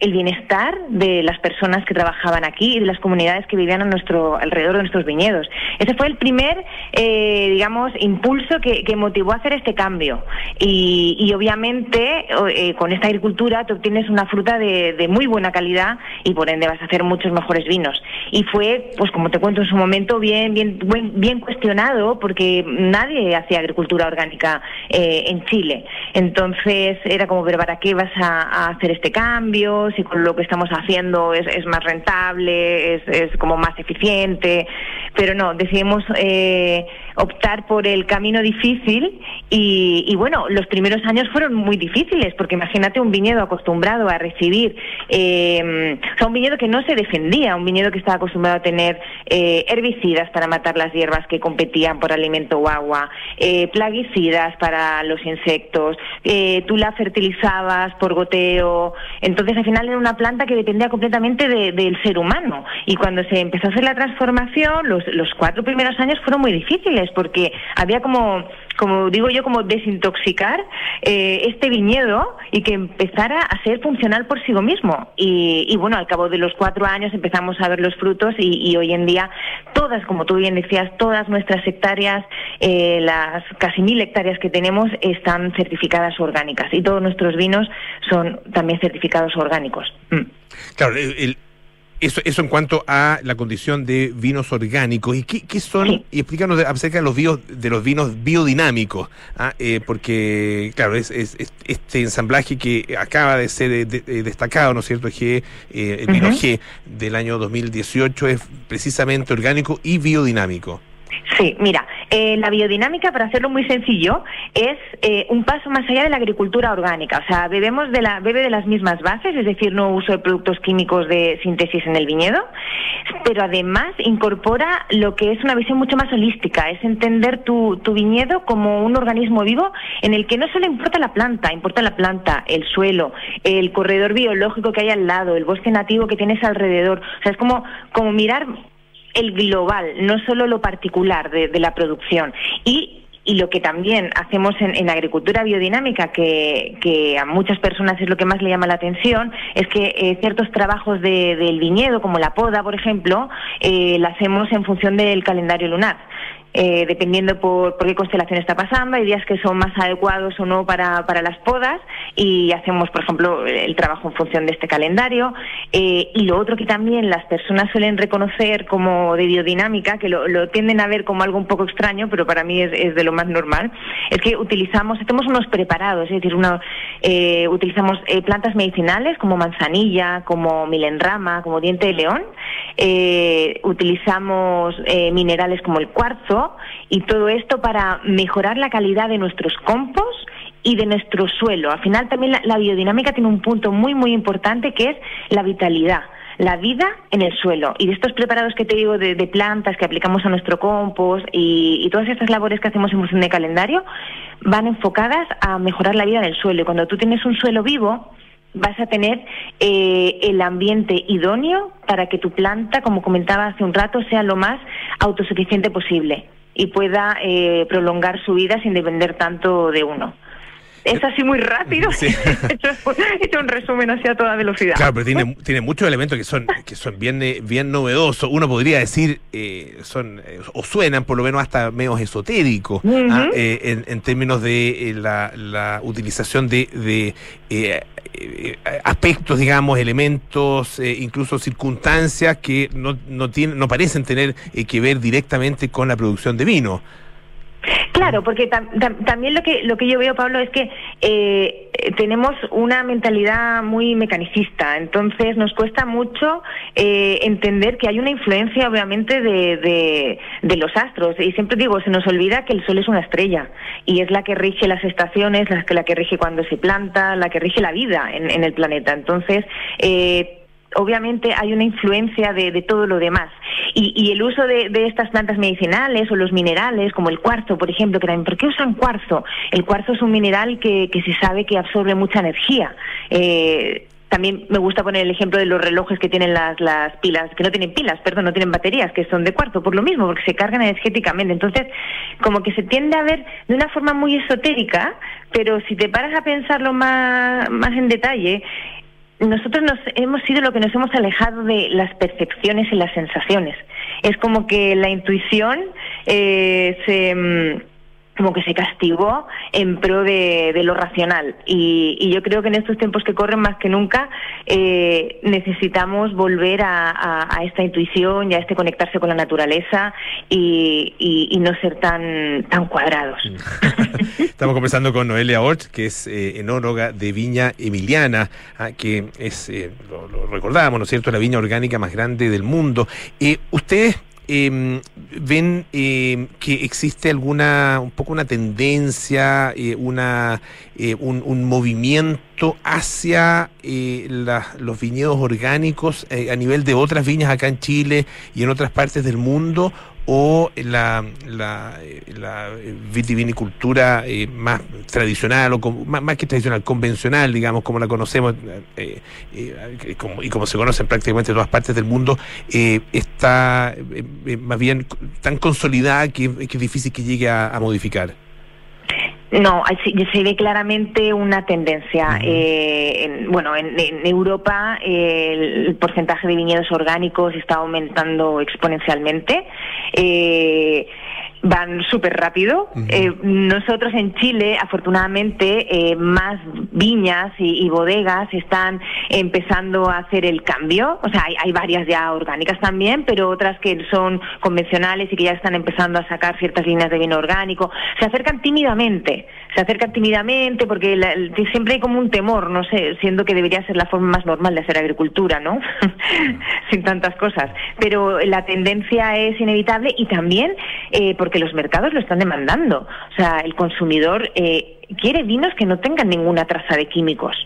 el bienestar de las personas que trabajaban aquí y de las comunidades que vivían a nuestro alrededor de nuestros viñedos. Ese fue el primer, eh, digamos, impulso que, motivó a hacer este cambio. Y, y obviamente eh, con esta agricultura te obtienes una fruta de, de muy buena calidad y por ende vas a hacer muchos mejores vinos. Y fue, pues como te cuento en su momento, bien, bien, buen- bien cuestionado porque nadie hacía agricultura orgánica eh, en Chile. Entonces era como ver para qué vas a hacer este cambio, si con lo que estamos haciendo es, es más rentable, es, es como más eficiente. Pero no, decidimos eh, optar por el camino difícil y, y bueno, los primeros años fueron muy difíciles porque imagínate un viñedo acostumbrado a recibir, eh, o sea, un viñedo que no se defendía, un viñedo que estaba acostumbrado a tener eh, herbicidas para matar las hierbas que competían por alimento o agua, eh, plaguicidas para los insectos, eh, tú la fertilizabas por goteo, entonces al final era una planta que dependía completamente de- del ser humano. Y cuando se empezó a hacer la transformación, los, los cuatro primeros años fueron muy difíciles porque había como como digo yo, como desintoxicar eh, este viñedo y que empezara a ser funcional por sí mismo. Y, y bueno, al cabo de los cuatro años empezamos a ver los frutos y, y hoy en día todas, como tú bien decías, todas nuestras hectáreas, eh, las casi mil hectáreas que tenemos están certificadas orgánicas y todos nuestros vinos son también certificados orgánicos. Mm. Claro, el- eso, eso en cuanto a la condición de vinos orgánicos. ¿Y qué, qué son? Y explícanos acerca de los, bios, de los vinos biodinámicos. ah, eh, porque, claro, es, es- es este ensamblaje que acaba de ser eh, de- eh, destacado, ¿no es cierto? G, eh, el vino. G del año 2018 es precisamente orgánico y biodinámico. Sí, mira, eh, la biodinámica, para hacerlo muy sencillo, es eh, un paso más allá de la agricultura orgánica. O sea, bebemos de la, bebe de las mismas bases, es decir, no uso de productos químicos de síntesis en el viñedo, pero además incorpora lo que es una visión mucho más holística, es entender tu, tu viñedo como un organismo vivo en el que no solo importa la planta, importa la planta, el suelo, el corredor biológico que hay al lado, el bosque nativo que tienes alrededor. O sea, es como, como mirar el global, no solo lo particular de, la producción. Y y lo que también hacemos en, en agricultura biodinámica, que, que a muchas personas es lo que más le llama la atención, es que eh, ciertos trabajos de- del viñedo, como la poda, por ejemplo, eh, la hacemos en función del calendario lunar. Eh, dependiendo por, por qué constelación está pasando, hay días que son más adecuados o no para, para las podas y hacemos, por ejemplo, el trabajo en función de este calendario. Eh, y lo otro que también las personas suelen reconocer como de biodinámica, que lo, lo tienden a ver como algo un poco extraño, pero para mí es, es de lo más normal, es que utilizamos, hacemos unos preparados, es decir, una, eh, utilizamos eh, plantas medicinales como manzanilla, como milenrama, como diente de león, eh, utilizamos eh, minerales como el cuarzo y todo esto para mejorar la calidad de nuestros compost y de nuestro suelo. Al final también la, la biodinámica tiene un punto muy muy importante que es la vitalidad la vida en el suelo. Y de estos preparados que te digo de, de plantas que aplicamos a nuestro compost y, todas estas labores que hacemos en función de calendario van enfocadas a mejorar la vida en el suelo. Y cuando tú tienes un suelo vivo, vas a tener eh, el ambiente idóneo para que tu planta, como comentaba hace un rato, sea lo más autosuficiente posible y pueda eh, prolongar su vida sin depender tanto de uno. Es así muy rápido. Sí. he, hecho, he hecho un resumen así a toda velocidad. Claro, pero tiene, tiene muchos elementos que son que son bien eh, bien novedosos. Uno podría decir eh, son eh, o suenan por lo menos hasta medio esotéricos ah, eh, en, en términos de eh, la, la utilización de, de aspectos, digamos, elementos, incluso circunstancias que no no tienen no parecen tener eh, que ver directamente con la producción de vino. Claro, porque tam- tam- también lo que lo que yo veo, Pablo, es que eh, tenemos una mentalidad muy mecanicista, entonces nos cuesta mucho eh, entender que hay una influencia, obviamente, de, de, de los astros. Y siempre digo, se nos olvida que el Sol es una estrella y es la que rige las estaciones, la que, la que rige cuando se planta, la que rige la vida en, en el planeta. Entonces, eh, obviamente hay una influencia de, de todo lo demás. Y, y el uso de, de estas plantas medicinales o los minerales, como el cuarzo, por ejemplo, que también, ¿por qué usan cuarzo? El cuarzo es un mineral que, que se sabe que absorbe mucha energía. Eh, también me gusta poner el ejemplo de los relojes que tienen las, las pilas, que no tienen pilas, perdón, no tienen baterías, que son de cuarzo, por lo mismo, porque se cargan energéticamente. Entonces, como que se tiende a ver de una forma muy esotérica, pero si te paras a pensarlo más, más en detalle, nosotros nos hemos sido lo que nos hemos alejado de las percepciones y las sensaciones. Es como que la intuición eh, se mm, como que se castigó en pro de, lo racional. Y, yo creo que en estos tiempos que corren más que nunca eh, necesitamos volver a, esta intuición y a este conectarse con la naturaleza y, no ser tan, tan cuadrados. Estamos conversando con Noelia Orch, que es eh, enóloga de Viña Emiliana, ah, que es, eh, lo, lo recordamos, ¿no es cierto?, la viña orgánica más grande del mundo. Eh, ¿Ustedes eh, ven eh, que existe alguna, un poco una tendencia, eh, una, eh, un, un movimiento hacia eh, la- los viñedos orgánicos eh, a nivel de otras viñas acá en Chile y en otras partes del mundo? O la, la, eh, la vitivinicultura eh, más tradicional o con- más, más que tradicional, convencional, digamos, como la conocemos eh, eh, y como, y como se conoce en prácticamente todas partes del mundo, eh, está eh, eh, más bien tan consolidada que, que es difícil que llegue a, a modificar. No, se ve claramente una tendencia. Eh, en- bueno, en, en Europa eh, el porcentaje de viñedos orgánicos está aumentando exponencialmente. Eh, van súper rápido. Eh, nosotros en Chile, afortunadamente, eh, más viñas y, y bodegas están empezando a hacer el cambio. O sea, hay, hay varias ya orgánicas también, pero otras que son convencionales y que ya están empezando a sacar ciertas líneas de vino orgánico. Se acercan tímidamente, se acercan tímidamente porque la- siempre hay como un temor, no sé, siendo que debería ser la forma más normal de hacer agricultura, ¿no? Sin tantas cosas. Pero la tendencia es inevitable y también eh, porque los mercados lo están demandando. O sea, el consumidor eh, quiere vinos que no tengan ninguna traza de químicos.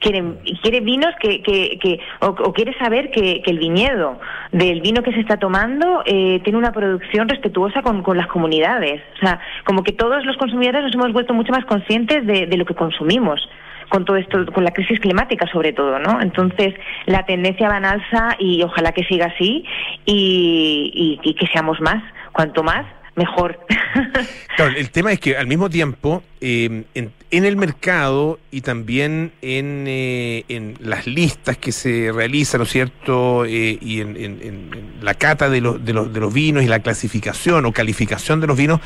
Quiere, quiere vinos que, que, que o, o quiere saber que, que el viñedo del vino que se está tomando eh, tiene una producción respetuosa con, con las comunidades. O sea, como que todos los consumidores nos hemos vuelto mucho más conscientes de, de lo que consumimos con todo esto, con la crisis climática sobre todo, ¿no? Entonces, la tendencia va en alza y ojalá que siga así y, y- y que seamos más. Cuanto más, mejor. Claro, el tema es que al mismo tiempo, eh, en, en el mercado y también en, eh, en las listas que se realizan, ¿no es cierto? Eh, y en, en- en- en la cata de los, de, los, de los vinos y la clasificación o calificación de los vinos,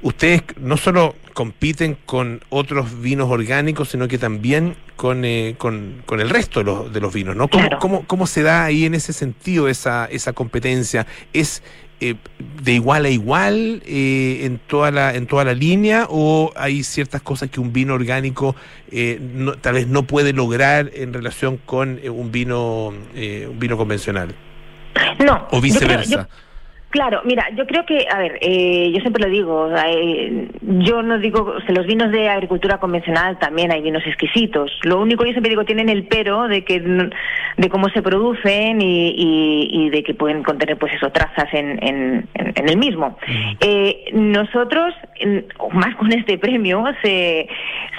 ustedes no solo compiten con otros vinos orgánicos, sino que también con, eh, con, con el resto de los, de los vinos, ¿no? ¿Cómo, cómo, cómo se da ahí en ese sentido esa, esa competencia? ¿Es eh, de igual a igual eh, en toda la en toda la línea o hay ciertas cosas que un vino orgánico eh, no- tal vez no puede lograr en relación con eh, un vino eh, un vino convencional No. o yo creo- viceversa? yo- Claro, mira, yo creo que, a ver, eh, yo siempre lo digo, eh, yo no digo, o sea, los vinos de agricultura convencional también hay vinos exquisitos. Lo único yo siempre digo tienen el pero de que de cómo se producen y, y- y de que pueden contener, pues eso, trazas en, en- en- en el mismo. Eh, nosotros, más con este premio, se,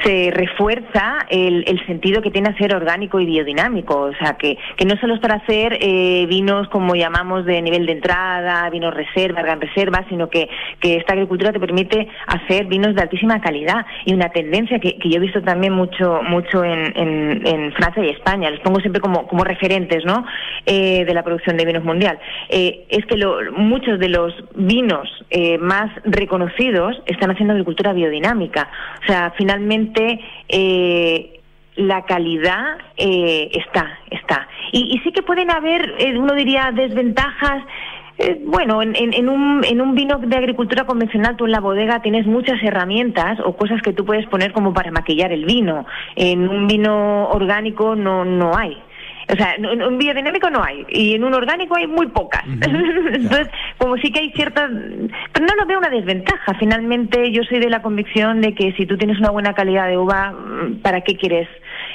se refuerza el, el sentido que tiene hacer orgánico y biodinámico. O sea, que, que no solo es para hacer eh, vinos como llamamos de nivel de entrada, vinos reserva, gran reserva, sino que, que esta agricultura te permite hacer vinos de altísima calidad. Y una tendencia que, que yo he visto también mucho, mucho en, en- en Francia y España, los pongo siempre como, como referentes ¿no? Eh, de la producción de vinos mundial, eh, es que lo- muchos de los vinos eh, más reconocidos están haciendo agricultura biodinámica. O sea, finalmente eh, la calidad eh, está, está. Y, sí que pueden haber, uno diría, desventajas. Eh, bueno, en, en- en un, en un vino de agricultura convencional, tú en la bodega tienes muchas herramientas o cosas que tú puedes poner como para maquillar el vino. En un vino orgánico no, no hay. O sea, en un biodinámico no hay. Y en un orgánico hay muy pocas. Entonces, como sí que hay ciertas... Pero no lo veo una desventaja. Finalmente, yo soy de la convicción de que si tú tienes una buena calidad de uva, mm, ¿para qué quieres?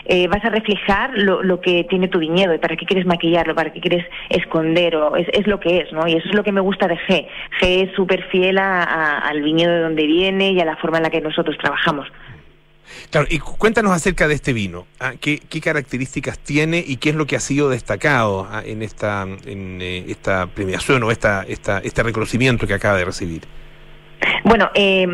Eh, vas a reflejar lo, lo que tiene tu viñedo y para qué quieres maquillarlo, para qué quieres esconder, o es, es lo que es, ¿no? Y eso es lo que me gusta de G. G es súper fiel a- a- al viñedo de donde viene y a la forma en la que nosotros trabajamos. Claro, y cu- cuéntanos acerca de este vino. ah, ¿qué, qué características tiene y qué es lo que ha sido destacado ah, en esta en eh, esta premiación o esta, esta este reconocimiento que acaba de recibir? Bueno, eh,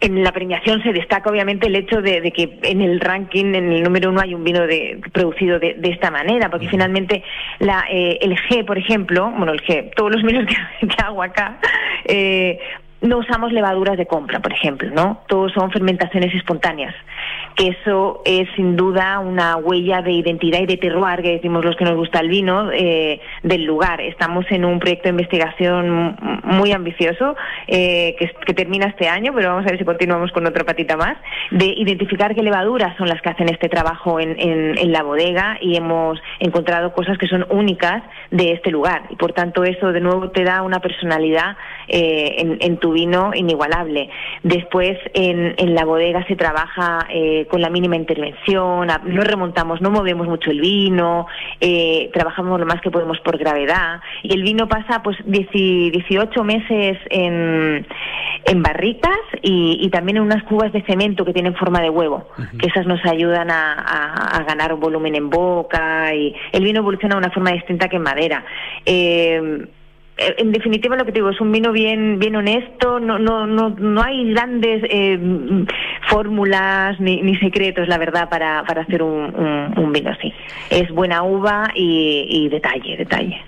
en la premiación se destaca obviamente el hecho de, de que en el ranking, en el número uno, hay un vino de, producido de, de esta manera, porque finalmente la, eh, el G, por ejemplo, bueno, el G, todos los vinos que, que hago acá, eh, no usamos levaduras de compra, por ejemplo, ¿no? Todos son fermentaciones espontáneas. Que eso es sin duda una huella de identidad y de terroir, que decimos los que nos gusta el vino, eh, del lugar. Estamos en un proyecto de investigación muy ambicioso eh, que, termina este año, pero vamos a ver si continuamos con otra patita más, de identificar qué levaduras son las que hacen este trabajo en- en la bodega y hemos encontrado cosas que son únicas de este lugar. Y por tanto eso de nuevo te da una personalidad eh, en, en tu vino inigualable. Después en, en la bodega se trabaja eh, con la mínima intervención, a- no remontamos, no movemos mucho el vino, eh, trabajamos lo más que podemos por gravedad y el vino pasa pues 10 18 meses en, en barricas y, y también en unas cubas de cemento que tienen forma de huevo, que esas nos ayudan a, a- a ganar volumen en boca y el vino evoluciona de una forma distinta que en madera. Eh, en definitiva lo que te digo es un vino bien bien honesto no no no no hay grandes eh, fórmulas ni, secretos la verdad para, para hacer un, un- vino así. Es buena uva y, y detalle detalle.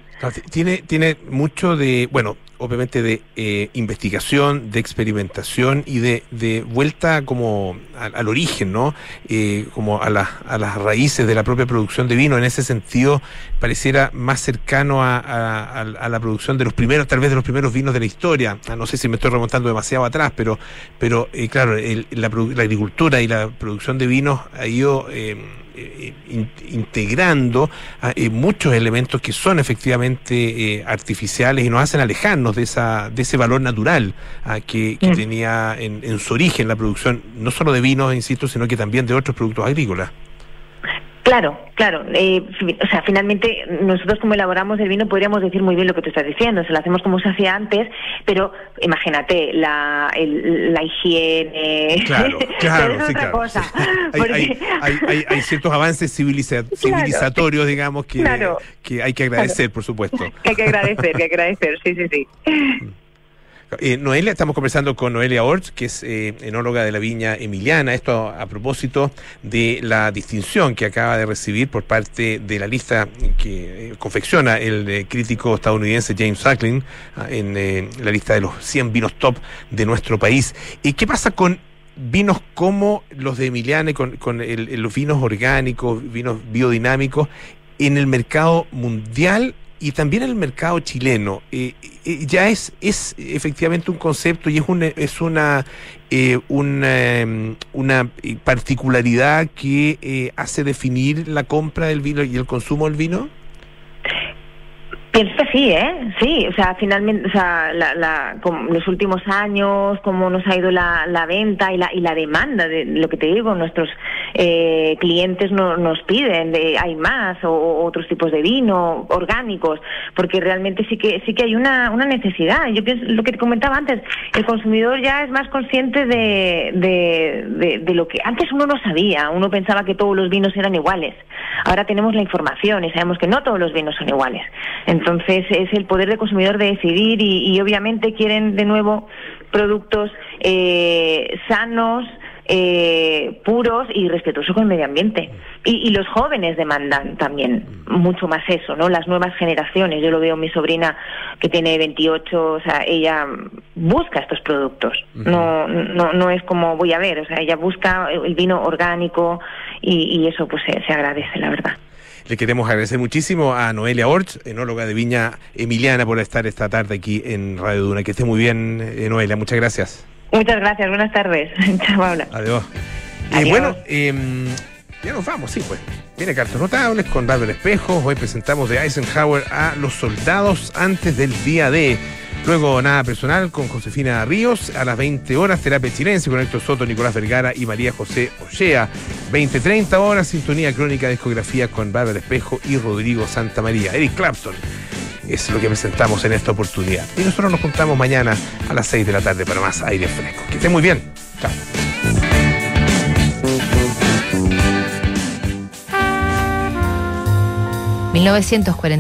Tiene, tiene mucho de, bueno, obviamente de eh, investigación, de experimentación y de, de vuelta como al, al origen, ¿no? Eh, como a, las a las raíces de la propia producción de vino. En ese sentido, pareciera más cercano a, a- la producción de los primeros, tal vez de los primeros vinos de la historia. Ah, No sé si me estoy remontando demasiado atrás, pero, pero eh, claro, la, la agricultura y la producción de vinos ha ido in- integrando ah, muchos elementos que son efectivamente artificiales y nos hacen alejarnos de esa de ese valor natural ah, que, que Mm. tenía en, en su origen la producción no solo de vinos, insisto, sino que también de otros productos agrícolas. Claro, claro. eh, o sea, finalmente nosotros como elaboramos el vino podríamos decir muy bien lo que tú estás diciendo. Se lo hacemos como se hacía antes, pero imagínate la, el- la higiene. Claro, claro, es sí, otra claro. cosa. Hay, porque- hay- hay- ciertos avances civiliza- civilizatorios, digamos, que, Claro. que hay que agradecer, por supuesto. que hay que agradecer, hay que agradecer, sí, sí, sí. Eh, Noelia, estamos conversando con Noelia Orts, que es eh, enóloga de la viña Emiliana. Esto a, propósito de la distinción que acaba de recibir por parte de la lista que eh, confecciona el crítico estadounidense James Suckling ah, en la lista de los 100 vinos top de nuestro país. ¿Y qué pasa con vinos como los de Emiliana y con, los vinos orgánicos, vinos biodinámicos en el mercado mundial y también en el mercado chileno. Ya es, es efectivamente un concepto y es, un, es una, eh, una, em, una particularidad que eh, hace definir la compra del vino y el consumo del vino. Pienso que sí, ¿eh? Sí, o sea, finalmente, o sea, la, la, los últimos años, cómo nos ha ido la, la venta y la, y la demanda de lo que te digo, nuestros eh, clientes no, nos piden, de, hay más, o, otros tipos de vino, orgánicos, porque realmente sí que sí que hay una, una necesidad. Yo pienso, lo que te comentaba antes, el consumidor ya es más consciente de, de, de, lo que antes uno no sabía, uno pensaba que todos los vinos eran iguales. Ahora tenemos la información y sabemos que no todos los vinos son iguales. Es el poder del consumidor de decidir y, y obviamente quieren de nuevo productos eh, sanos, eh, puros y respetuosos con el medio ambiente. Y, y los jóvenes demandan también mucho más eso, ¿no? Las nuevas generaciones. Yo lo veo en mi sobrina que tiene 28, o sea, ella busca estos productos. No, no, no es como voy a ver, o sea, ella busca el vino orgánico y, y eso pues se, se agradece, la verdad. Le queremos agradecer muchísimo a Noelia Orts, enóloga de Viña Emiliana, por estar esta tarde aquí en Radio Duna. Que esté muy bien, eh, Noelia. Muchas gracias. Muchas gracias, buenas tardes. Chao, Paula. Adiós. Eh, Adiós. bueno, em, ya nos vamos, sí, pues. Viene Cartas Notables con Bárbara Espejo. Hoy presentamos de Eisenhower a los soldados antes del día D. Luego, nada personal con Josefina Ríos. A las 20 horas, terapia chilense con Héctor Soto, Nicolás Vergara y María José Ochea. 20-30 horas, sintonía crónica discografía con Bárbara Espejo y Rodrigo Santa María. Eric Clapton es lo que presentamos en esta oportunidad. Y nosotros nos juntamos mañana a las 6 de la tarde para más aire fresco. Que estén muy bien. Chao. 1940